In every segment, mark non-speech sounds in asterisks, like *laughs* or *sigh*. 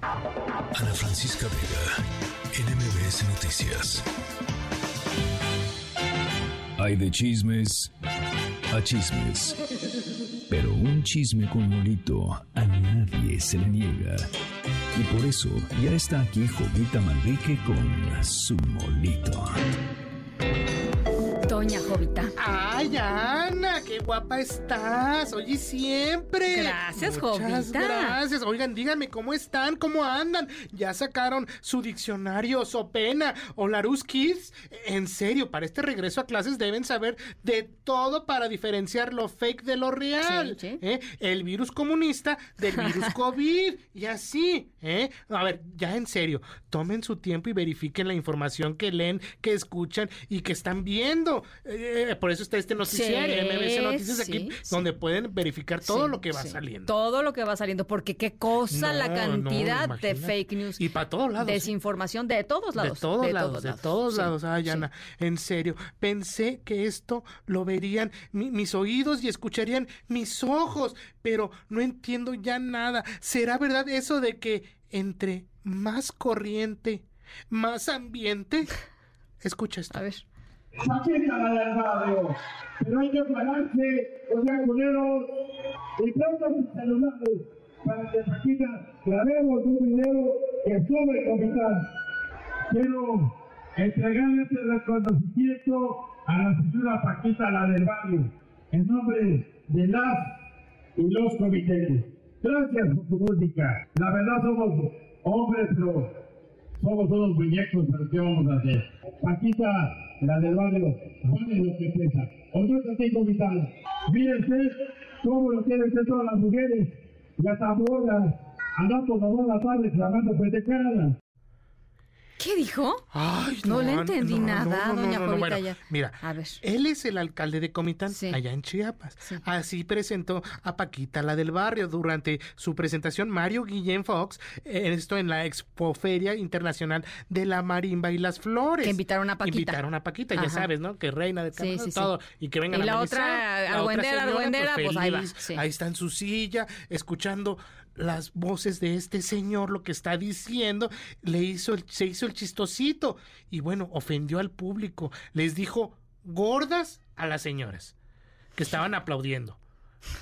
Ana Francisca Vega, NMBS Noticias. Hay de chismes a chismes. Pero un chisme con molito a nadie se le niega. Y por eso ya está aquí Jovita Manrique con su molito. Doña Jovita. Ay, Ana, qué guapa estás. Oye, siempre. Gracias, Muchas Jovita. gracias. Oigan, díganme cómo están, cómo andan. Ya sacaron su diccionario, Sopena o Larus Kids. En serio, para este regreso a clases deben saber de todo para diferenciar lo fake de lo real. Sí, sí. ¿eh? El virus comunista del virus *laughs* COVID. y así, ¿eh? A ver, ya en serio, tomen su tiempo y verifiquen la información que leen, que escuchan y que están viendo. Eh, por eso está este noticiario, Sí, MBC Noticias, aquí, sí, donde pueden verificar todo lo que va saliendo. Todo lo que va saliendo, porque qué cosa la cantidad no, de fake news. Y para todos lados. Desinformación de todos lados. De todos lados, de todos lados. Ay. Ana, en serio, pensé que esto lo verían mi- mis oídos y escucharían mis ojos, pero no entiendo ya nada. ¿Será verdad eso de que entre más corriente, más ambiente? *laughs* Escucha esto. A ver. Paquita la del barrio. Pero hay que pararse, o sea, culeros, y pronto sus celulares para que Paquita grabemos un video que sube capitán. Quiero entregarle este reconocimiento a la señora Paquita, la del barrio, en nombre de las y los comités. Gracias por su música. La verdad somos hombres, pero somos unos muñecos, pero ¿qué vamos a hacer? Paquita, la del barrio, vale lo que pesa. O no es así, comisario. Mire usted cómo lo quieren hacer todas las mujeres. Están bolas. Andamos todas las tardes clamando pendejadas. ¿Qué dijo? Ay, No le entendí nada, doña Jovita, Bueno, ya. Mira, A ver. él es el alcalde de Comitán, Sí. allá en Chiapas. Sí. Así presentó a Paquita, la del barrio, durante su presentación Mario Guillén Fox, esto en la Expoferia Internacional de la Marimba y las Flores. Que invitaron a Paquita. Invitaron a Paquita, ya sabes, ¿no? Que reina de Sí, todo, y que vengan Y a la amenizar. otra La argüendera, señora, argüendera, pues ahí va, feliz, sí. ahí está en su silla, escuchando las voces de este señor, lo que está diciendo, le hizo el- se hizo el chistosito y bueno, ofendió al público, les dijo gordas a las señoras que estaban aplaudiendo.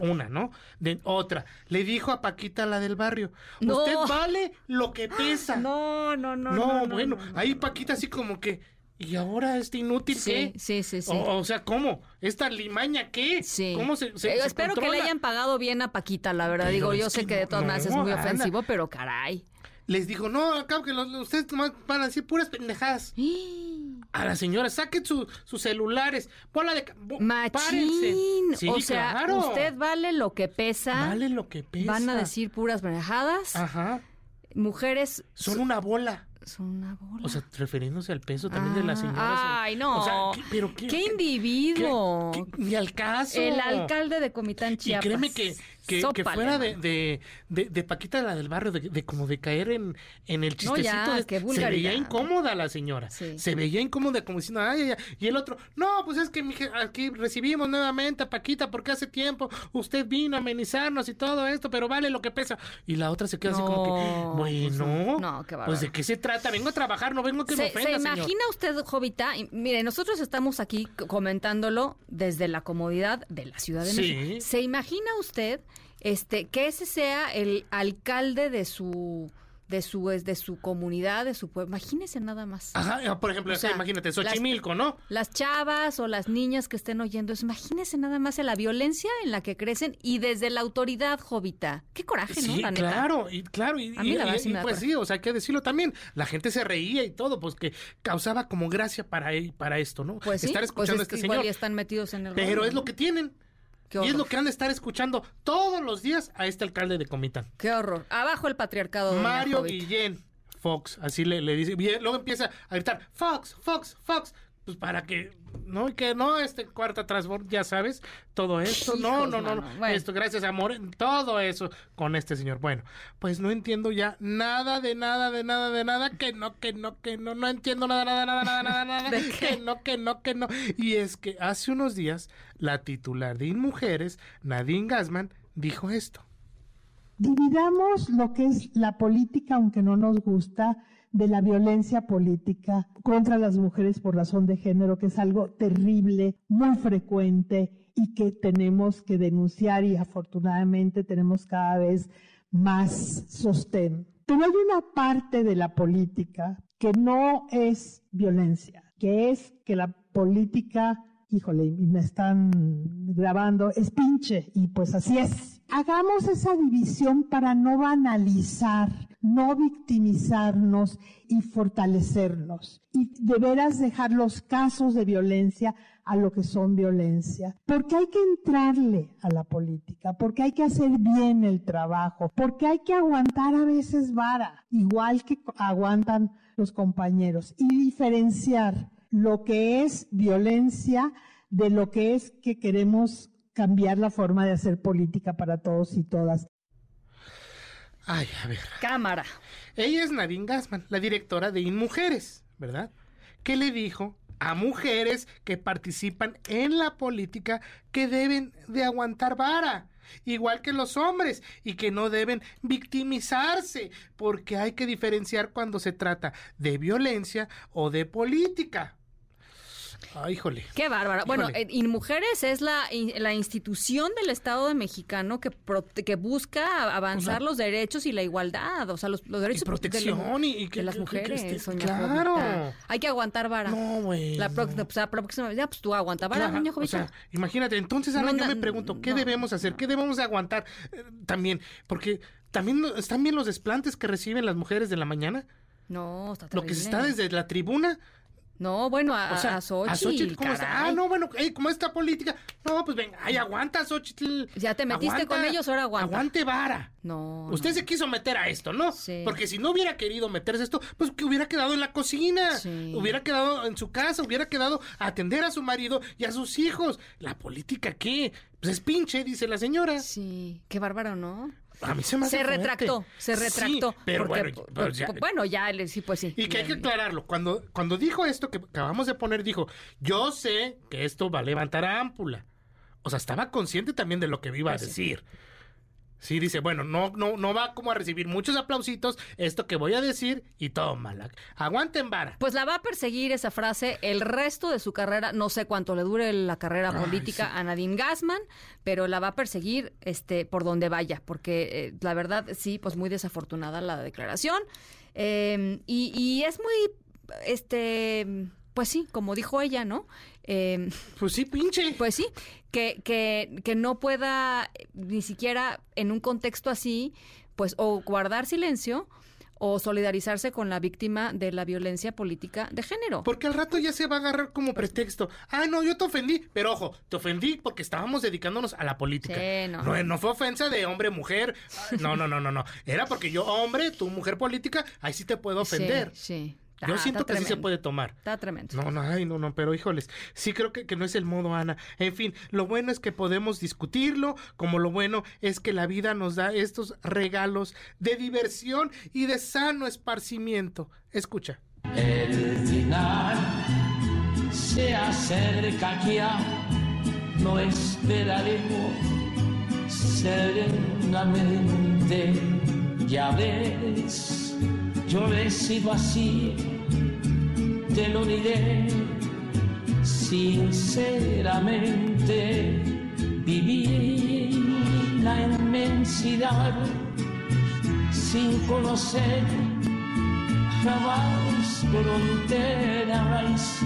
Una, ¿no? De otra, le dijo a Paquita la del barrio, No. usted vale lo que pesa. No, no, no. No, bueno, ahí Paquita así como que, ¿y ahora este inútil Sí, qué? sí, sí, sí. O, o sea, ¿cómo? ¿Esta limaña qué? Sí. ¿Cómo se, se- Eh, se espero que le hayan pagado bien a Paquita, la verdad. Pero Digo, yo sé que que de no, todas maneras es muy ofensivo, pero caray. Les dijo, no, acá que los, ustedes van a decir puras pendejadas. *gasps* A la señora, saquen su- sus celulares, bola de... bo-. Machín. Sí, o sea, claro. usted vale lo que pesa. Vale lo que pesa. Van a decir puras pendejadas. Ajá, Mujeres son una bola. Son una bola. O sea, refiriéndose al peso también de las Ah, señoras. Ay, no. O sea, ¿qué- pero qué, ¿Qué individuo? qué- ni al caso. El alcalde de Comitán Y Chiapas. créeme que, que, fuera de, de, de, de Paquita la del barrio, de, como de caer en, en el No, chistecito, ya, de- qué se veía incómoda la señora. Sí. Se veía incómoda como diciendo, ay, ay, ay. Y el otro, no, pues es que aquí recibimos nuevamente a Paquita porque hace tiempo usted vino a amenizarnos y todo esto, pero vale lo que pesa. Y la otra se queda así como que, No, pues bueno, no. No, qué bárbaro. pues de qué se trata, vengo a trabajar, no vengo que me ¿Se, ofenda, se señor. imagina usted, Jovita? Y, Mire, nosotros estamos aquí comentándolo desde la comodidad de la Ciudad de Sí. México. ¿Se imagina usted este que ese sea el alcalde de su de su es de su comunidad, de su pueblo? Imagínese nada más. Ajá, por ejemplo, O sea, imagínate, las- Xochimilco, ¿no? Las chavas o las niñas que estén oyendo eso, imagínese nada más la violencia en la que crecen y desde la autoridad, Jovita. Qué coraje, ¿no? Sí, La neta. claro, y claro, y, A mí la y- sí me y da pues sí, o sea, hay que decirlo también, la gente se reía y todo, pues que causaba como gracia para él- para esto, ¿no? Pues sí, estar pues escuchando es a este igual señor. ya están metidos en el Pero rollo, es lo ¿no? que tienen. Y es lo que han de estar escuchando todos los días a este alcalde de Comitán. Qué horror. Abajo el patriarcado. doña Mario Jovita. Guillén Fox, así le, le dice. y luego empieza a gritar, Fox, Fox, Fox. Pues para que, no, y que no, este cuarta transform, ya sabes, todo esto, no, Hijos, no, no, no, mano, bueno. esto, gracias amor, todo eso con este señor. Bueno, pues no entiendo ya nada de nada, de nada, de nada, que no, que no, que no, no entiendo nada, nada, nada, nada, nada, nada, *laughs* ¿De qué? que no, que no, que no. Y es que hace unos días la titular de Inmujeres, Nadine Gassman, dijo esto. Dividamos lo que es la política, aunque no nos gusta, de la violencia política contra las mujeres por razón de género, que es algo terrible, muy frecuente y que tenemos que denunciar y afortunadamente tenemos cada vez más sostén. Pero hay una parte de la política que no es violencia, que es que la política, híjole, me están grabando, es pinche y pues así es. Hagamos esa división para no banalizar, no victimizarnos y fortalecernos. Y de veras dejar los casos de violencia a lo que son violencia. Porque hay que entrarle a la política, porque hay que hacer bien el trabajo, porque hay que aguantar a veces vara, igual que aguantan los compañeros, y diferenciar lo que es violencia de lo que es que queremos cambiar la forma de hacer política para todos y todas. Ay, a ver. Cámara. Ella es Nadine Gassman, la directora de InMujeres, ¿verdad? ¿Qué le dijo a mujeres que participan en la política que deben de aguantar vara? igual que los hombres, y que no deben victimizarse, porque hay que diferenciar cuando se trata de violencia o de política. Ay, híjole. Qué bárbaro. Bueno, InMujeres es la, la institución del Estado de mexicano que, que busca avanzar los derechos y la igualdad, o sea, los, derechos y protección de, y, que, las mujeres. claro. Hay que aguantar vara. No, güey. La, próxima vez, pues tú aguanta vara, niño O sea, imagínate, entonces Ana, yo me pregunto, ¿qué debemos hacer? ¿Qué debemos aguantar eh, también? Porque también están bien los desplantes que reciben las mujeres de la mañana. No, está terrible. Lo que se está desde la tribuna no, bueno, a, o a Xochitl. ¿cómo está? Ah, no, bueno, como esta política. No, pues venga, ay, aguanta, Xochitl. Ya te metiste con ellos, ahora aguanta. Aguante vara. No. Usted se quiso meter a esto, ¿no? Sí. Porque si no hubiera querido meterse a esto, pues que hubiera quedado en la cocina. Sí. Hubiera quedado en su casa, hubiera quedado a atender a su marido y a sus hijos. ¿La política qué? Pues es pinche, dice la señora. Sí, qué bárbaro, ¿no? A mí se me hace Se retractó, se retractó. pero bueno, ya, bueno, ya, sí, pues sí. Y que hay que aclararlo. Cuando, cuando dijo esto que acabamos de poner, dijo, yo sé que esto va a levantar a ámpula. O sea, estaba consciente también de lo que iba a pues decir. Sí, dice, bueno, no, no, no va como a recibir muchos aplausitos esto que voy a decir y mal. Aguanten vara. Pues la va a perseguir esa frase el resto de su carrera, no sé cuánto le dure la carrera política a Nadine Gassman, pero la va a perseguir este por donde vaya, porque eh, la verdad sí, pues muy desafortunada la declaración. Em, y, y es muy, este, pues sí, como dijo ella, ¿no? Eh, pues sí, pinche. Pues sí, que, que, que no pueda ni siquiera en un contexto así, pues o guardar silencio o solidarizarse con la víctima de la violencia política de género. Porque al rato ya se va a agarrar como pues pretexto. Ah, no, yo te ofendí, pero ojo, te ofendí porque estábamos dedicándonos a la política. no. no. No, fue ofensa de hombre, mujer. No, no, no, no, no. Era porque yo, hombre, tú, mujer política, ahí sí te puedo ofender. Sí, sí. Yo siento que sí se puede tomar. Está tremendo. No, no, ay, no, no, pero híjoles, sí creo que, que, no es el modo, Ana. En fin, lo bueno es que podemos discutirlo, como lo bueno es que la vida nos da estos regalos de diversión y de sano esparcimiento. Escucha. El final se acerca ya, no esperaremos serenamente, ya ves yo he así, te lo diré sinceramente. Viví la inmensidad sin conocer jamás fronteras.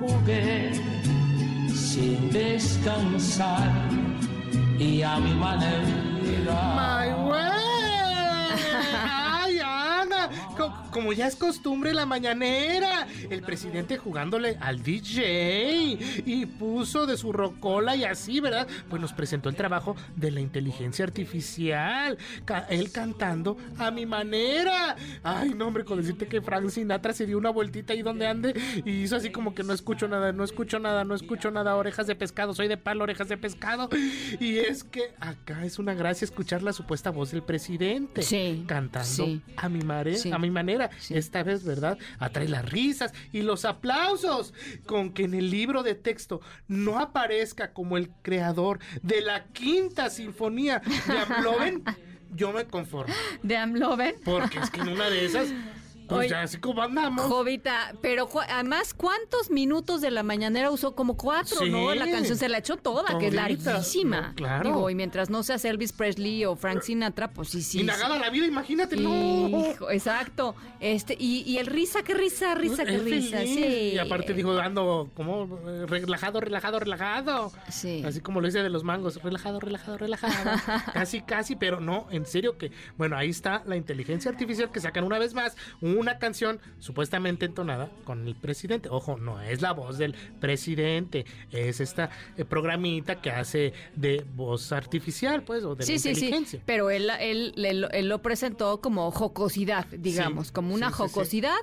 Jugué sin descansar y a mi manera. Como ya es costumbre la mañanera. El presidente jugándole al DJ y puso de su rocola y así, ¿verdad? Pues nos presentó el trabajo de la inteligencia artificial. él cantando a mi manera. Ay, no, hombre, con decirte que Frank Sinatra se dio una vueltita ahí donde ande y hizo así como que no escucho nada, no escucho nada, no escucho nada, orejas de pescado, soy de palo, orejas de pescado. Y es que acá es una gracia escuchar la supuesta voz del presidente. Sí. Cantando a mi, mare, a mi manera. Esta vez, ¿verdad? Atrae las risas y los aplausos. Con que en el libro de texto no aparezca como el creador de la quinta sinfonía de Amloven. *laughs* yo me conformo. de Amloven. Porque es que en una de esas, pues Oye, ya así como andamos. Jovita, pero además, ¿cuántos minutos de la mañanera usó? Como cuatro, Sí. ¿no? La canción se la echó toda, que es larguísima. No, claro. Digo, y mientras no seas Elvis Presley o Frank Sinatra, pues sí, sí. y sí. la vida, imagínate, no. Hijo, exacto. Este, y, y el risa, qué risa, risa, qué risa. feliz. Sí. Y aparte dijo, ando como eh, relajado, relajado, relajado. Sí. Así como lo dice de los mangos, relajado, relajado, relajado. *laughs* casi, casi, pero no, en serio que, bueno, ahí está la inteligencia artificial que sacan una vez más una canción supuestamente entonada con el presidente. Ojo, no es la voz del presidente, es esta eh, programita que hace de voz artificial, pues, o de Sí, la sí, sí, inteligencia. pero él, él, él, él lo presentó como jocosidad, digamos, como una jocosidad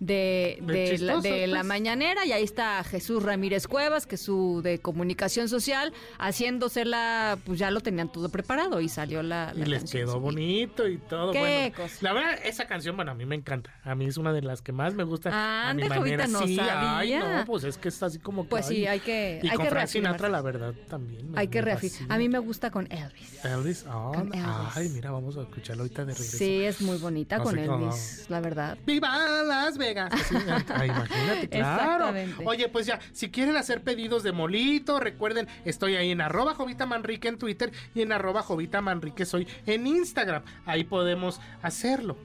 de, De la, pues. mañanera y ahí está Jesús Ramírez Cuevas, que es su de comunicación social, haciéndosela, pues ya lo tenían todo preparado y salió la, Y la les canción, quedó bonito y todo. Qué bueno, cosa. La verdad, esa canción, bueno, a mí me encanta. A mí es una de las que más me gusta. a mi manera. no sí, ay, no, pues es que está así como que. Pues sí, ay. hay que- Y hay con que Frank Sinatra, la verdad, también. me- Hay que reafirmar. A mí me gusta con Elvis. Elvis, ah, Con Elvis. ay, mira, vamos a escucharlo ahorita de regreso. Sí, es muy bonita No con cómo. Elvis, la verdad. ¡Viva Las Vegas! *laughs* Así, ay, imagínate, claro. Oye, pues ya, si quieren hacer pedidos de molito, recuerden, estoy ahí en arroba Jovita Manrique en Twitter y en arroba Jovita Manrique soy en Instagram. Ahí podemos hacerlo.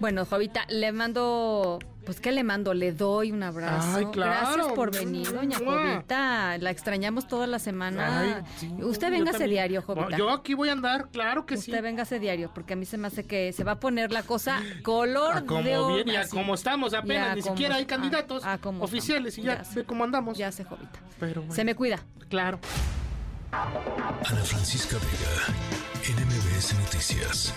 Bueno, Jovita, le mando, pues ¿qué le mando? Le doy un abrazo. Ay, claro. Gracias por venir, doña. Jovita. La extrañamos toda la semana. Ay, sí, Usted véngase diario, Jovita. Yo aquí voy a andar, claro que sí. Usted véngase diario, porque a mí se me hace que se va a poner la cosa color A como de oro- bien y a como estamos apenas, ni como- siquiera hay candidatos como oficiales y ya, Ya sé. cómo andamos. Ya sé, Jovita. Pero bueno, Se me cuida. claro. Ana Francisca Vega, NMBS Noticias.